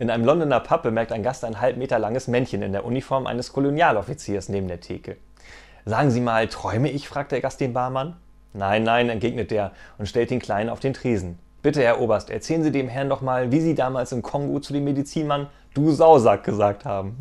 In einem Londoner Pub bemerkt ein Gast ein halb Meter langes Männchen in der Uniform eines Kolonialoffiziers neben der Theke. Sagen Sie mal, träume ich? fragt der Gast den Barmann. Nein, nein, entgegnet der und stellt den Kleinen auf den Tresen. Bitte, Herr Oberst, erzählen Sie dem Herrn doch mal, wie Sie damals im Kongo zu dem Medizinmann Du Sausack gesagt haben.